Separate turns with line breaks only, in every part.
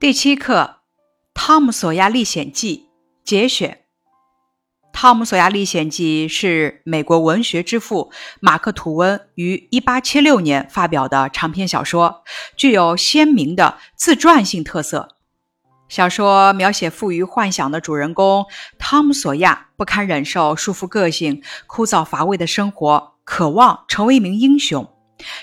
第七课《汤姆·索亚历险记》节选。《汤姆·索亚历险记》是美国文学之父马克·吐温于1876年发表的长篇小说，具有鲜明的自传性特色。小说描写富于幻想的主人公汤姆·索亚不堪忍受束缚个性、枯燥乏味的生活，渴望成为一名英雄，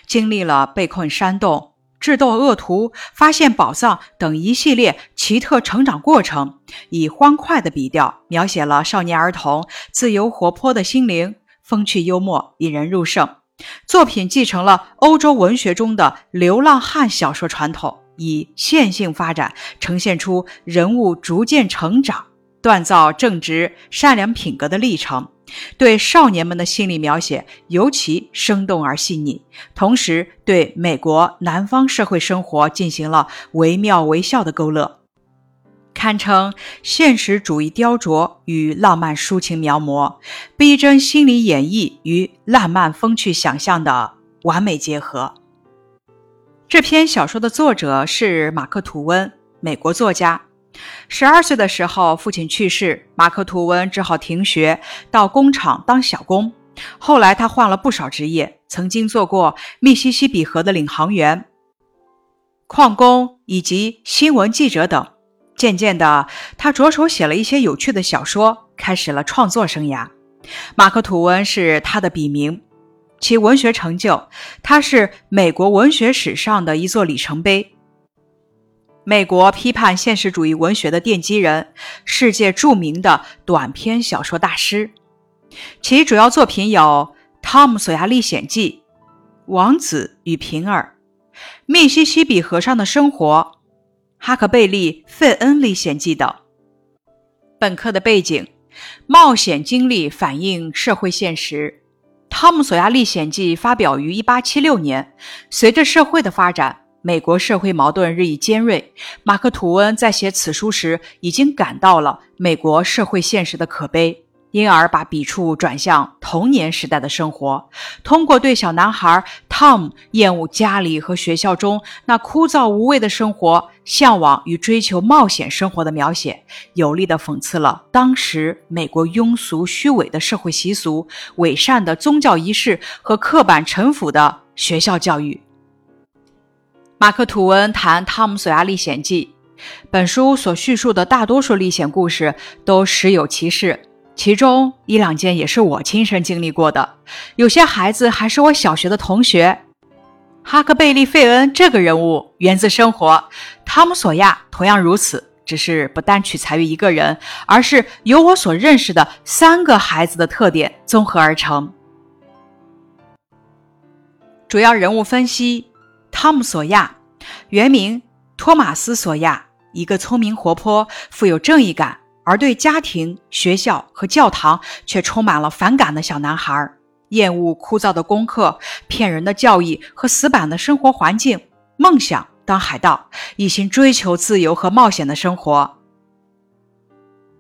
经历了被困山洞。智斗恶徒、发现宝藏等一系列奇特成长过程，以欢快的笔调描写了少年儿童自由活泼的心灵，风趣幽默，引人入胜。作品继承了欧洲文学中的流浪汉小说传统，以线性发展呈现出人物逐渐成长、锻造正直、善良品格的历程。对少年们的心理描写尤其生动而细腻，同时对美国南方社会生活进行了惟妙惟肖的勾勒，堪称现实主义雕琢与浪漫抒情描摹、逼真心理演绎与浪漫风趣想象的完美结合。这篇小说的作者是马克·吐温，美国作家。十二岁的时候，父亲去世，马克·吐温只好停学，到工厂当小工。后来，他换了不少职业，曾经做过密西西比河的领航员、矿工以及新闻记者等。渐渐的，他着手写了一些有趣的小说，开始了创作生涯。马克·吐温是他的笔名，其文学成就，他是美国文学史上的一座里程碑。美国批判现实主义文学的奠基人，世界著名的短篇小说大师，其主要作品有《汤姆·索亚历险记》《王子与平儿》《密西西比河上的生活》《哈克贝利·费恩历险记》等。本课的背景：冒险经历反映社会现实。《汤姆·索亚历险记》发表于1876年，随着社会的发展。美国社会矛盾日益尖锐，马克·吐温在写此书时已经感到了美国社会现实的可悲，因而把笔触转向童年时代的生活。通过对小男孩汤姆厌恶家里和学校中那枯燥无味的生活，向往与追求冒险生活的描写，有力地讽刺了当时美国庸俗虚伪的社会习俗、伪善的宗教仪式和刻板陈腐的学校教育。马克·吐温谈《汤姆·索亚历险记》，本书所叙述的大多数历险故事都实有其事，其中一两件也是我亲身经历过的。有些孩子还是我小学的同学。哈克贝利·费恩这个人物源自生活，汤姆·索亚同样如此，只是不单取材于一个人，而是由我所认识的三个孩子的特点综合而成。主要人物分析。汤姆·索亚，原名托马斯·索亚，一个聪明活泼、富有正义感，而对家庭、学校和教堂却充满了反感的小男孩。厌恶枯燥的功课、骗人的教义和死板的生活环境，梦想当海盗，一心追求自由和冒险的生活。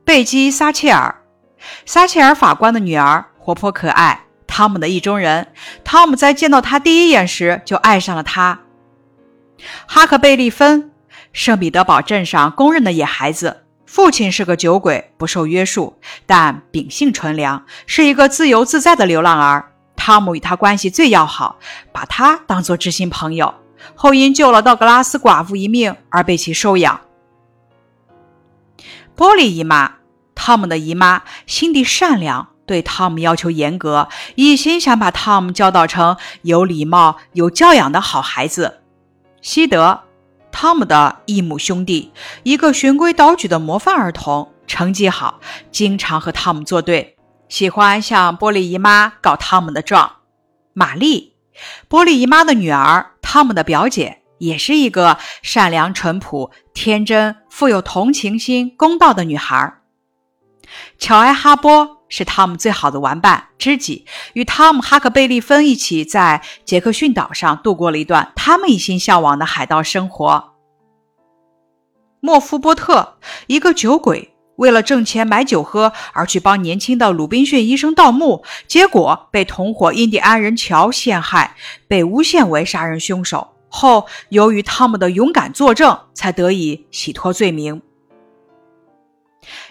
贝基·撒切尔，撒切尔法官的女儿，活泼可爱，汤姆的意中人。汤姆在见到她第一眼时就爱上了她。哈克贝利芬，圣彼得堡镇上公认的野孩子，父亲是个酒鬼，不受约束，但秉性纯良，是一个自由自在的流浪儿。汤姆与他关系最要好，把他当作知心朋友，后因救了道格拉斯寡妇一命而被其收养。波利姨妈，汤姆的姨妈，心地善良，对汤姆要求严格，一心想把汤姆教导成有礼貌、有教养的好孩子。西德，汤姆的异母兄弟，一个循规蹈矩的模范儿童，成绩好，经常和汤姆作对，喜欢向波利姨妈告汤姆的状。玛丽，波利姨妈的女儿，汤姆的表姐，也是一个善良、淳朴、天真、富有同情心、公道的女孩。乔埃哈波。是汤姆最好的玩伴、知己，与汤姆·哈克贝利芬一起在杰克逊岛上度过了一段他们一心向往的海盗生活。莫夫波特，一个酒鬼，为了挣钱买酒喝而去帮年轻的鲁滨逊医生盗墓，结果被同伙印第安人乔陷害，被诬陷为杀人凶手。后由于汤姆的勇敢作证，才得以洗脱罪名。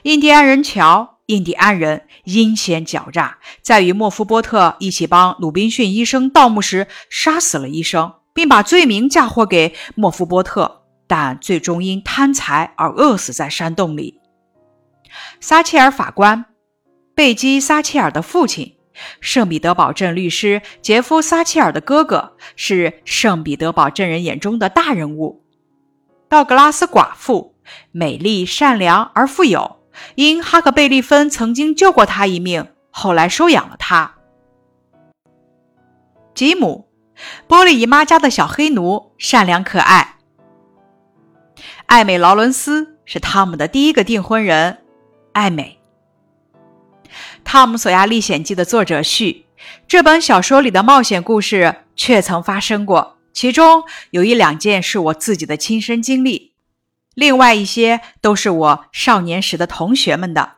印第安人乔，印第安人阴险狡诈，在与莫夫波特一起帮鲁滨逊医生盗墓时，杀死了医生，并把罪名嫁祸给莫夫波特，但最终因贪财而饿死在山洞里。撒切尔法官，贝基·撒切尔的父亲，圣彼得堡镇律师杰夫·撒切尔的哥哥，是圣彼得堡镇人眼中的大人物。道格拉斯寡妇，美丽、善良而富有，因哈克贝利芬曾经救过他一命，后来收养了他。吉姆，波利姨妈家的小黑奴，善良可爱。艾美·劳伦斯是汤姆的第一个订婚人。艾美，《汤姆·索亚历险记》的作者序：这本小说里的冒险故事确曾发生过，其中有一两件是我自己的亲身经历，另外一些都是我少年时的同学们的。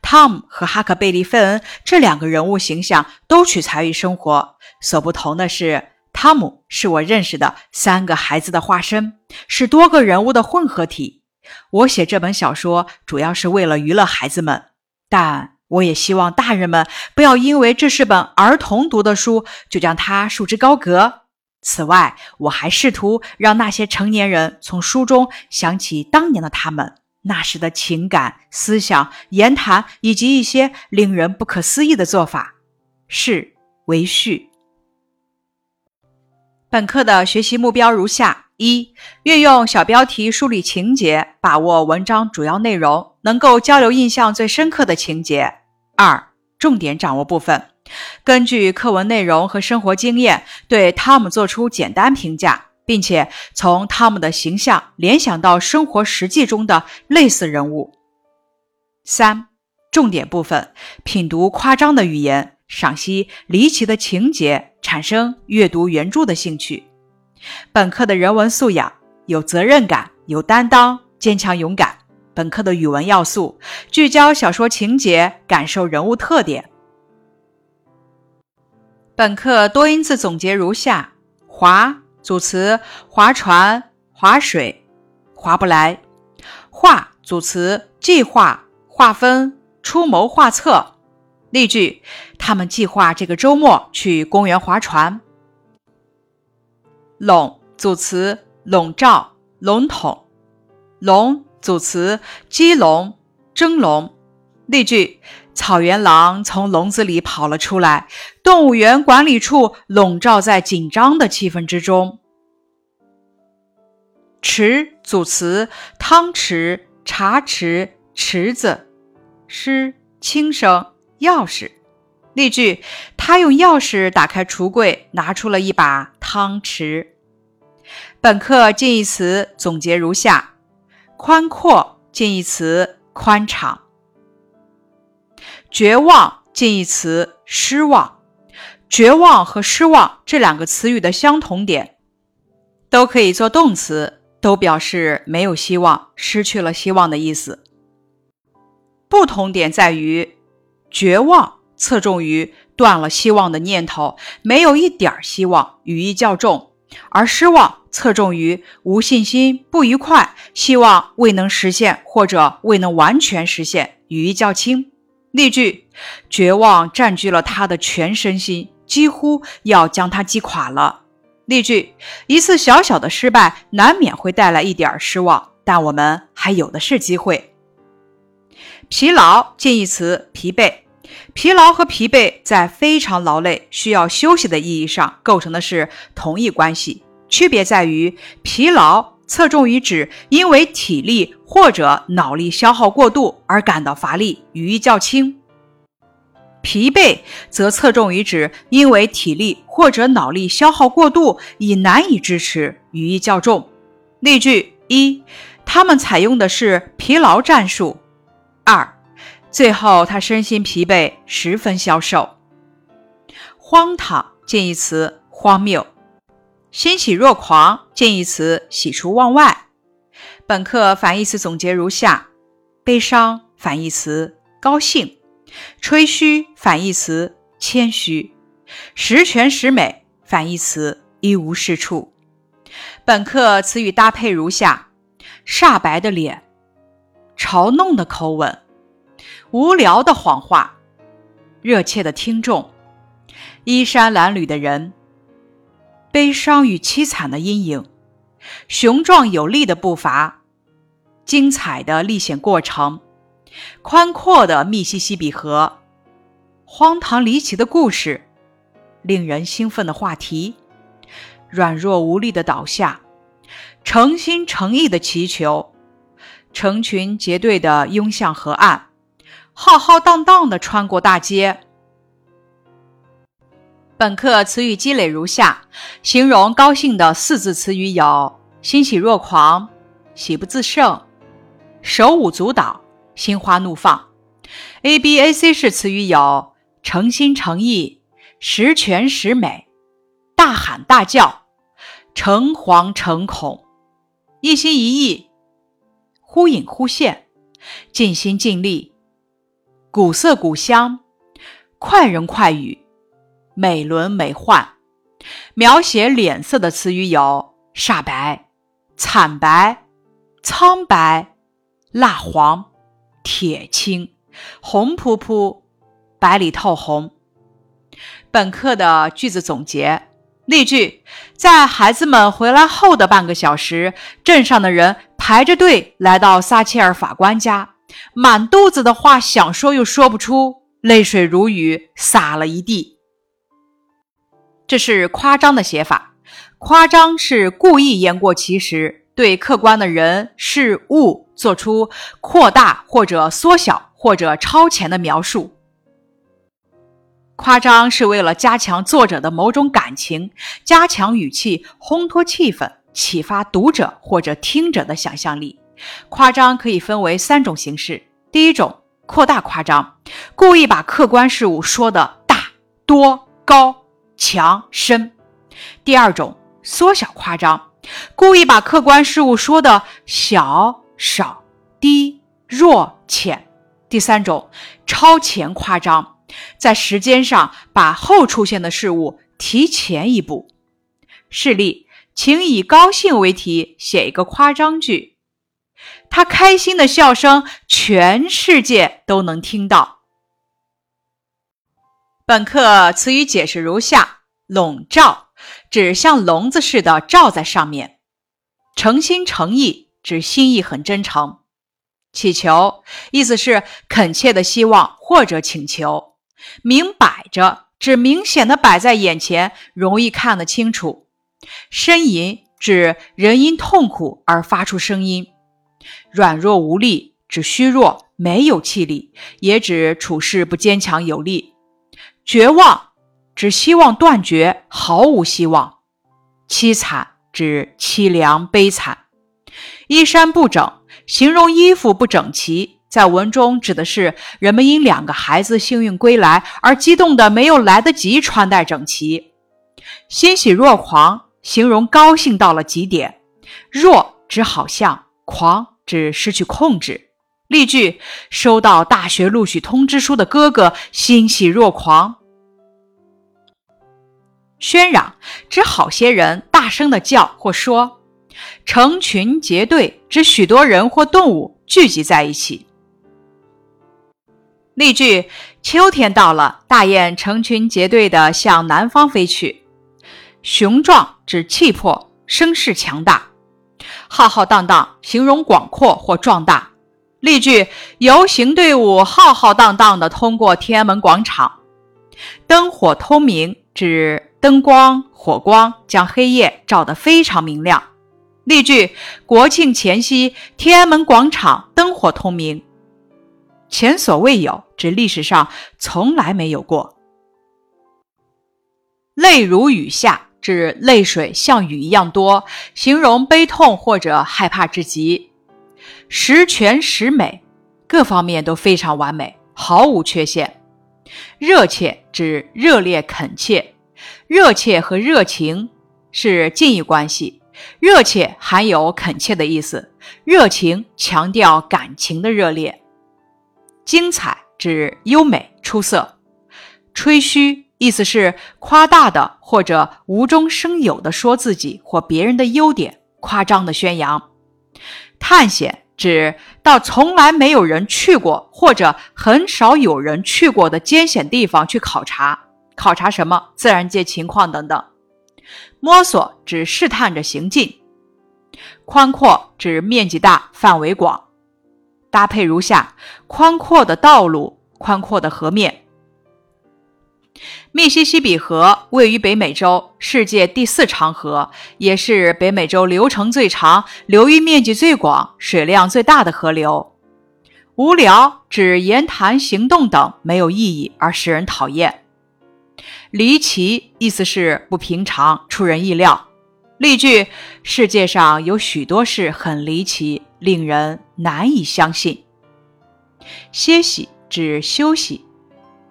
汤姆和哈克贝利·费恩这两个人物形象都取材于生活，所不同的是，汤姆是我认识的三个孩子的化身，是多个人物的混合体。我写这本小说主要是为了娱乐孩子们，但我也希望大人们不要因为这是本儿童读的书就将它束之高阁。此外，我还试图让那些成年人从书中想起当年的他们，那时的情感、思想、言谈以及一些令人不可思议的做法。是为序。本课的学习目标如下。一、运用小标题梳理情节，把握文章主要内容，能够交流印象最深刻的情节。二、重点掌握部分，根据课文内容和生活经验，对汤姆做出简单评价，并且从汤姆的形象联想到生活实际中的类似人物。三、重点部分，品读夸张的语言，赏析离奇的情节，产生阅读原著的兴趣。本课的人文素养有责任感、有担当、坚强勇敢。本课的语文要素聚焦小说情节，感受人物特点。本课多音字总结如下：划组词划船、划水、划不来；划组词计划、划分、出谋划策。例句：他们计划这个周末去公园划船。笼组词笼罩、笼统；笼组词鸡笼、蒸笼。例句：草原狼从笼子里跑了出来，动物园管理处笼罩在紧张的气氛之中。池组词汤匙、茶匙、池子；诗轻声钥匙。例句：他用钥匙打开橱柜，拿出了一把汤匙。本课近义词总结如下：宽阔近义词宽敞；绝望近义词失望。绝望和失望这两个词语的相同点，都可以做动词，都表示没有希望、失去了希望的意思。不同点在于，绝望侧重于断了希望的念头，没有一点希望，语义较重；而失望侧重于无信心、不愉快，希望未能实现或者未能完全实现，语义较轻。例句：绝望占据了他的全身心，几乎要将他击垮了。例句：一次小小的失败难免会带来一点失望，但我们还有的是机会。疲劳近义词疲惫，疲劳和疲惫在非常劳累、需要休息的意义上构成的是同一关系。区别在于，疲劳侧重于指因为体力或者脑力消耗过度而感到乏力，语义较轻；疲惫则侧重于指因为体力或者脑力消耗过度已难以支持，语义较重。例句一：他们采用的是疲劳战术。二：最后他身心疲惫，十分消瘦。荒唐近义词荒谬。欣喜若狂，近义词喜出望外。本课反义词总结如下：悲伤反义词高兴，吹嘘反义词谦虚，十全十美反义词一无是处。本课词语搭配如下：煞白的脸，嘲弄的口吻，无聊的谎话，热切的听众，衣衫褴褛的人，悲伤与凄惨的阴影，雄壮有力的步伐，精彩的历险过程，宽阔的密西西比河，荒唐离奇的故事，令人兴奋的话题。软弱无力的倒下，诚心诚意的祈求，成群结队的拥向河岸，浩浩荡荡的穿过大街。本课词语积累如下：形容高兴的四字词语有：欣喜若狂、喜不自胜、手舞足蹈、心花怒放。A B A C 式词语有：诚心诚意、十全十美。大喊大叫，诚惶诚恐，一心一意，忽隐忽现，尽心尽力，古色古香，快人快语，美轮美奂。描写脸色的词语有：煞白、惨白、苍白、蜡黄、铁青、红扑扑、白里透红。本课的句子总结。例句：在孩子们回来后的半个小时，镇上的人排着队来到撒切尔法官家，满肚子的话想说又说不出，泪水如雨洒了一地。这是夸张的写法，夸张是故意言过其实，对客观的人事物做出扩大或者缩小或者超前的描述。夸张是为了加强作者的某种感情，加强语气，烘托气氛，启发读者或者听者的想象力。夸张可以分为三种形式：第一种，扩大夸张，故意把客观事物说的大、多、高、强、深；第二种，缩小夸张，故意把客观事物说的小、少、低、弱、浅；第三种，超前夸张。在时间上把后出现的事物提前一步。示例，请以高兴为题写一个夸张句。他开心的笑声，全世界都能听到。本课词语解释如下：笼罩，指像笼子似的罩在上面；诚心诚意，指心意很真诚；祈求，意思是恳切的希望或者请求。明摆着指明显的摆在眼前，容易看得清楚。呻吟指人因痛苦而发出声音。软弱无力指虚弱没有气力，也指处事不坚强有力。绝望指希望断绝，毫无希望。凄惨指凄凉悲惨。衣衫不整，形容衣服不整齐。在文中指的是人们因两个孩子幸运归来而激动的没有来得及穿戴整齐，欣喜若狂，形容高兴到了极点。若指好像，狂指失去控制。例句：收到大学录取通知书的哥哥欣喜若狂。喧嚷指好些人大声的叫或说。成群结队指许多人或动物聚集在一起。例句：秋天到了，大雁成群结队地向南方飞去。雄壮指气魄、声势强大。浩浩荡荡形容广阔或壮大。例句：游行队伍浩浩荡荡地通过天安门广场。灯火通明指灯光、火光将黑夜照得非常明亮。例句：国庆前夕，天安门广场灯火通明。前所未有，指历史上从来没有过。泪如雨下，指泪水像雨一样多，形容悲痛或者害怕至极。十全十美，各方面都非常完美，毫无缺陷。热切指热烈恳切，热切和热情是近义关系，热切含有恳切的意思，热情强调感情的热烈。精彩指优美出色，吹嘘意思是夸大的或者无中生有的说自己或别人的优点，夸张的宣扬。探险指到从来没有人去过或者很少有人去过的艰险地方去考察，考察什么？自然界情况等等。摸索指试探着行进。宽阔指面积大、范围广。搭配如下：宽阔的道路，宽阔的河面。密西西比河位于北美洲，世界第四长河，也是北美洲流程最长、流域面积最广、水量最大的河流。无聊指言谈行动等没有意义而使人讨厌。离奇意思是不平常、出人意料。例句：世界上有许多事很离奇，令人难以相信。歇息指休息。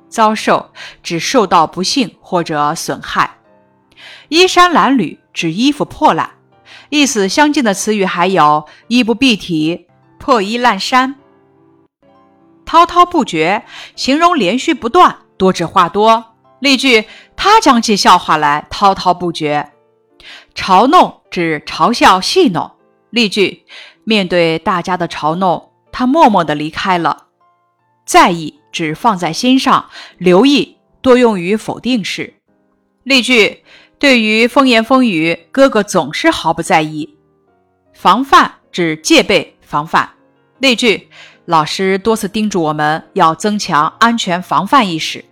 遭受指受到不幸或者损害，衣衫褴褛指衣服破烂，意思相近的词语还有衣不蔽体、破衣烂衫。滔滔不绝形容连续不断、多指话多。例句：他讲起笑话来滔滔不绝。嘲弄指嘲笑戏弄。例句：面对大家的嘲弄，他默默地离开了。在意。指放在心上，留意多用于否定式。例句：对于风言风语，哥哥总是毫不在意。防范指戒备、防范。例句：老师多次叮嘱我们要增强安全防范意识。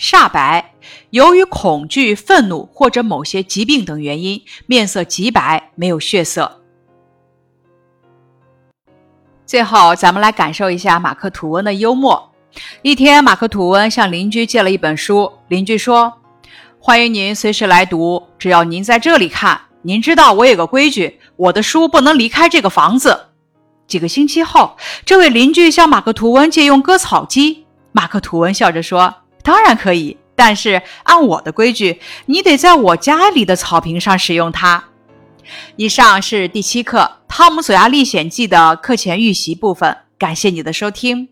煞白，由于恐惧、愤怒或者某些疾病等原因，面色极白，没有血色。最后，咱们来感受一下马克·吐温的幽默。一天，马克·吐温向邻居借了一本书，邻居说：“欢迎您随时来读，只要您在这里看。您知道我有个规矩，我的书不能离开这个房子。”几个星期后，这位邻居向马克·吐温借用割草机，马克·吐温笑着说：“当然可以，但是按我的规矩，你得在我家里的草坪上使用它。”以上是第七课《汤姆·索亚历险记》的课前预习部分，感谢你的收听。